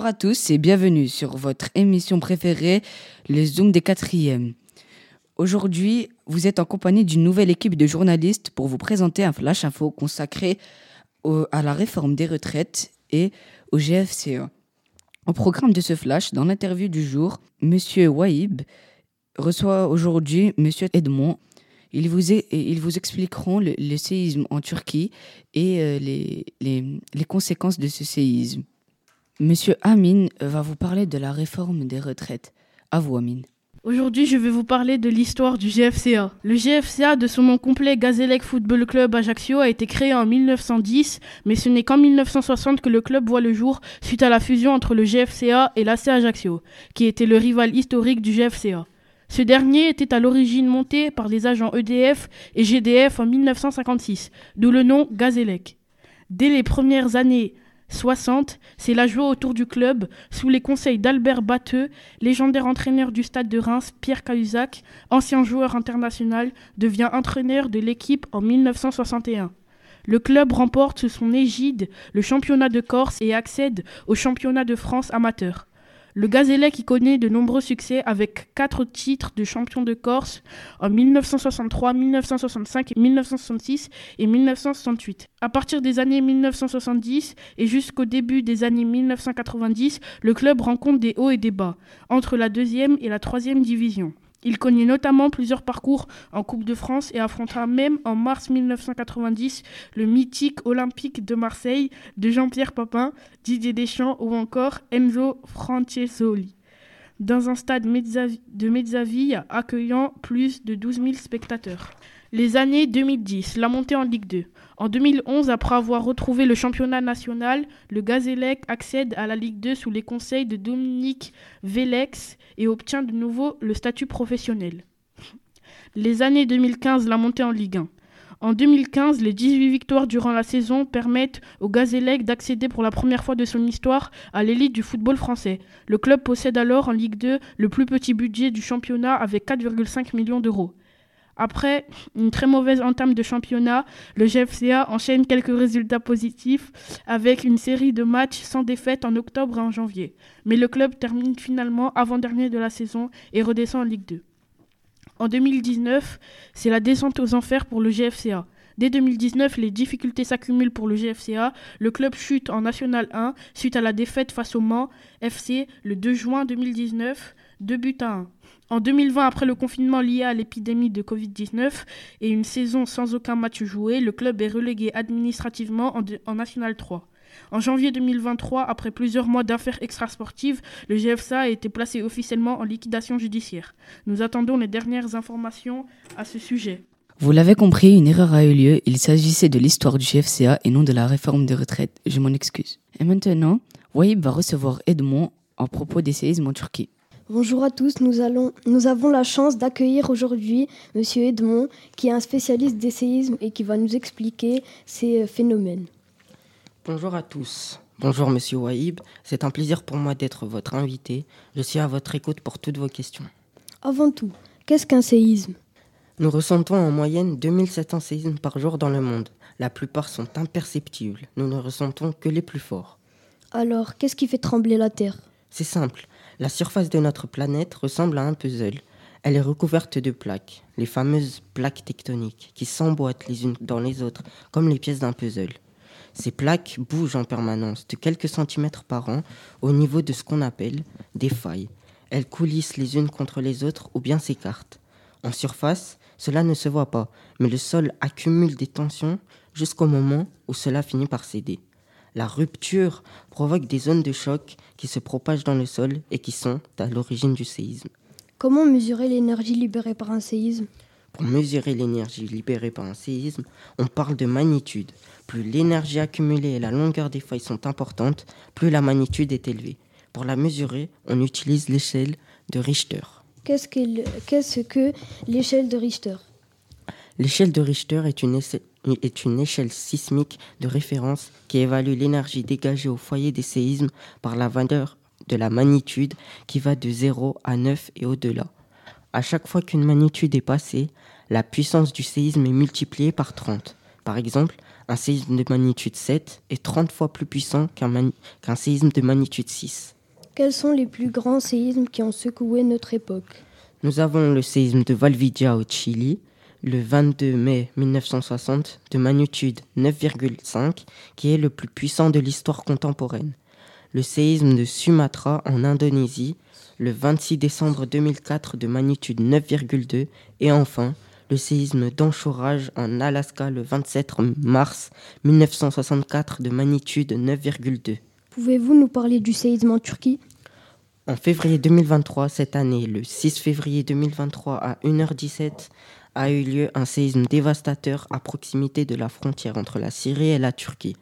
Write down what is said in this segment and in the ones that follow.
Bonjour à tous et bienvenue sur votre émission préférée, les Zoom des quatrièmes. Aujourd'hui, vous êtes en compagnie d'une nouvelle équipe de journalistes pour vous présenter un flash info consacré à la réforme des retraites et au GFCA. Au programme de ce flash, dans l'interview du jour, Monsieur Waïb reçoit aujourd'hui Monsieur Edmond. Ils vous, expliqueront le, séisme en Turquie et euh, les conséquences de ce séisme. Monsieur Amin va vous parler de la réforme des retraites. À vous, Amin. Aujourd'hui, je vais vous parler de l'histoire du GFCA. Le GFCA, de son nom complet Gazélec Football Club Ajaccio, a été créé en 1910, mais ce n'est qu'en 1960 que le club voit le jour suite à la fusion entre le GFCA et l'AC Ajaccio, qui était le rival historique du GFCA. Ce dernier était à l'origine monté par les agents EDF et GDF en 1956, d'où le nom Gazélec. Dès les premières années 60, c'est la joie autour du club, sous les conseils d'Albert Batteux, légendaire entraîneur du stade de Reims, Pierre Cahuzac, ancien joueur international, devient entraîneur de l'équipe en 1961. Le club remporte sous son égide le championnat de Corse et accède au championnat de France amateur. Le Gazélec qui connaît de nombreux succès avec quatre titres de champion de Corse en 1963, 1965, 1966 et 1968. À partir des années 1970 et jusqu'au début des années 1990, le club rencontre des hauts et des bas entre la deuxième et la troisième division. Il connaît notamment plusieurs parcours en Coupe de France et affrontera même en mars 1990 le mythique Olympique de Marseille de Jean-Pierre Papin, Didier Deschamps ou encore Enzo Francesoli dans un stade de Mezzaville accueillant plus de 12 000 spectateurs. Les années 2010, la montée en Ligue 2. En 2011, après avoir retrouvé le championnat national, le Gazélec accède à la Ligue 2 sous les conseils de Dominique Vélex et obtient de nouveau le statut professionnel. Les années 2015, la montée en Ligue 1. En 2015, les 18 victoires durant la saison permettent au Gazélec d'accéder pour la première fois de son histoire à l'élite du football français. Le club possède alors en Ligue 2 le plus petit budget du championnat avec 4,5 millions d'euros. Après une très mauvaise entame de championnat, le GFCA enchaîne quelques résultats positifs avec une série de matchs sans défaite en octobre et en janvier. Mais le club termine finalement avant-dernier de la saison et redescend en Ligue 2. En 2019, c'est la descente aux enfers pour le GFCA. Dès 2019, les difficultés s'accumulent pour le GFCA. Le club chute en National 1 suite à la défaite face au Mans FC le 2 juin 2019, 2 buts à 1. En 2020, après le confinement lié à l'épidémie de Covid-19 et une saison sans aucun match joué, le club est relégué administrativement en, National 3. En janvier 2023, après plusieurs mois d'affaires extrasportives, le GFSA a été placé officiellement en liquidation judiciaire. Nous attendons les dernières informations à ce sujet. Vous l'avez compris, une erreur a eu lieu. Il s'agissait de l'histoire du GFCA et non de la réforme des retraites. Je m'en excuse. Et maintenant, Wahib va recevoir Edmond en propos des séismes en Turquie. Bonjour à tous, nous, allons, nous avons la chance d'accueillir aujourd'hui M. Edmond, qui est un spécialiste des séismes et qui va nous expliquer ces phénomènes. Bonjour à tous. Bonjour Monsieur Waïb, c'est un plaisir pour moi d'être votre invité. Je suis à votre écoute pour toutes vos questions. Avant tout, qu'est-ce qu'un séisme? Nous ressentons en moyenne 2700 séismes par jour dans le monde. La plupart sont imperceptibles. Nous ne ressentons que les plus forts. Alors, qu'est-ce qui fait trembler la Terre? C'est simple. La surface de notre planète ressemble à un puzzle. Elle est recouverte de plaques, les fameuses plaques tectoniques, qui s'emboîtent les unes dans les autres, comme les pièces d'un puzzle. Ces plaques bougent en permanence, de quelques centimètres par an, au niveau de ce qu'on appelle des failles. Elles coulissent les unes contre les autres ou bien s'écartent. En surface, cela ne se voit pas, mais le sol accumule des tensions jusqu'au moment où cela finit par céder. La rupture provoque des zones de choc qui se propagent dans le sol et qui sont à l'origine du séisme. Comment mesurer l'énergie libérée par un séisme? Pour mesurer l'énergie libérée par un séisme, on parle de magnitude. Plus l'énergie accumulée et la longueur des failles sont importantes, plus la magnitude est élevée. Pour la mesurer, on utilise l'échelle de Richter. Qu'est-ce que, l'échelle de Richter? L'échelle de Richter est une, est une échelle sismique de référence qui évalue l'énergie dégagée au foyer des séismes par la valeur de la magnitude qui va de 0 à 9 et au-delà. À chaque fois qu'une magnitude est passée, la puissance du séisme est multipliée par 30. Par exemple, un séisme de magnitude 7 est 30 fois plus puissant qu'un séisme de magnitude 6. Quels sont les plus grands séismes qui ont secoué notre époque? Nous avons le séisme de Valvidia au Chili, le 22 mai 1960, de magnitude 9,5, qui est le plus puissant de l'histoire contemporaine. Le séisme de Sumatra en Indonésie, le 26 décembre 2004, de magnitude 9,2, et enfin le séisme d'Anchorage en Alaska le 27 mars 1964 de magnitude 9,2. Pouvez-vous nous parler du séisme en Turquie? En février 2023, cette année, le 6 février 2023 à 1h17, a eu lieu un séisme dévastateur à proximité de la frontière entre la Syrie et la Turquie.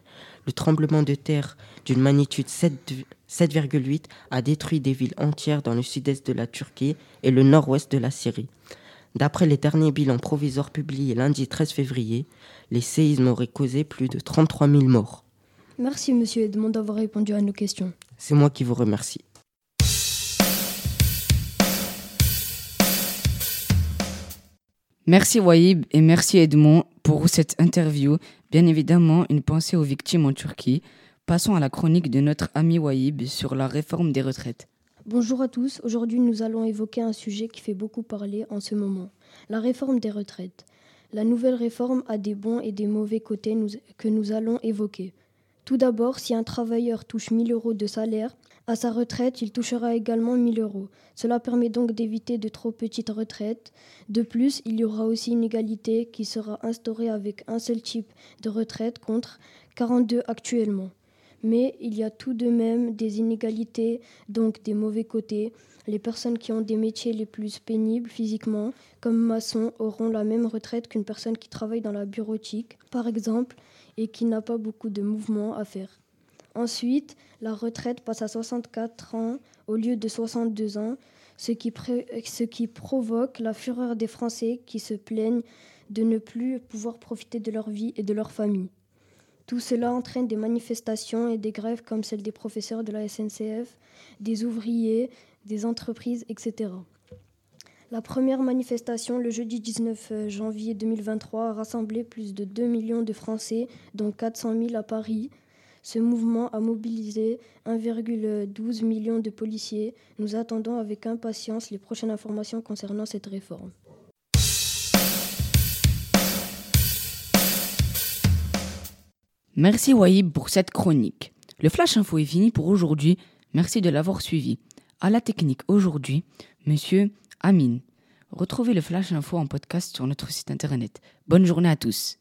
Le tremblement de terre d'une magnitude 7,8 a détruit des villes entières dans le sud-est de la Turquie et le nord-ouest de la Syrie. D'après les derniers bilans provisoires publiés lundi 13 février, les séismes auraient causé plus de 33 000 morts. Merci Monsieur Edmond d'avoir répondu à nos questions. C'est moi qui vous remercie. Merci Waïb et merci Edmond pour cette interview. Bien évidemment, une pensée aux victimes en Turquie. Passons à la chronique de notre ami Waïb sur la réforme des retraites. Bonjour à tous, aujourd'hui nous allons évoquer un sujet qui fait beaucoup parler en ce moment, la réforme des retraites. La nouvelle réforme a des bons et des mauvais côtés que nous allons évoquer. Tout d'abord, si un travailleur touche 1000 euros de salaire, à sa retraite, il touchera également 1000 euros. Cela permet donc d'éviter de trop petites retraites. De plus, il y aura aussi une égalité qui sera instaurée avec un seul type de retraite contre 42 actuellement mais il y a tout de même des inégalités, donc des mauvais côtés. Les personnes qui ont des métiers les plus pénibles physiquement, comme maçon, auront la même retraite qu'une personne qui travaille dans la bureautique, par exemple, et qui n'a pas beaucoup de mouvements à faire. Ensuite, la retraite passe à 64 ans au lieu de 62 ans, ce qui, ce qui provoque la fureur des Français qui se plaignent de ne plus pouvoir profiter de leur vie et de leur famille. Tout cela entraîne des manifestations et des grèves comme celle des professeurs de la SNCF, des ouvriers, des entreprises, etc. La première manifestation, le jeudi 19 euh, janvier 2023, a rassemblé plus de 2 millions de Français, dont 400 000 à Paris. Ce mouvement a mobilisé 1,12 million de policiers. Nous attendons avec impatience les prochaines informations concernant cette réforme. Merci Waïb pour cette chronique. Le Flash Info est fini pour aujourd'hui. Merci de l'avoir suivi. À la technique aujourd'hui, monsieur Amine. Retrouvez le Flash Info en podcast sur notre site internet. Bonne journée à tous.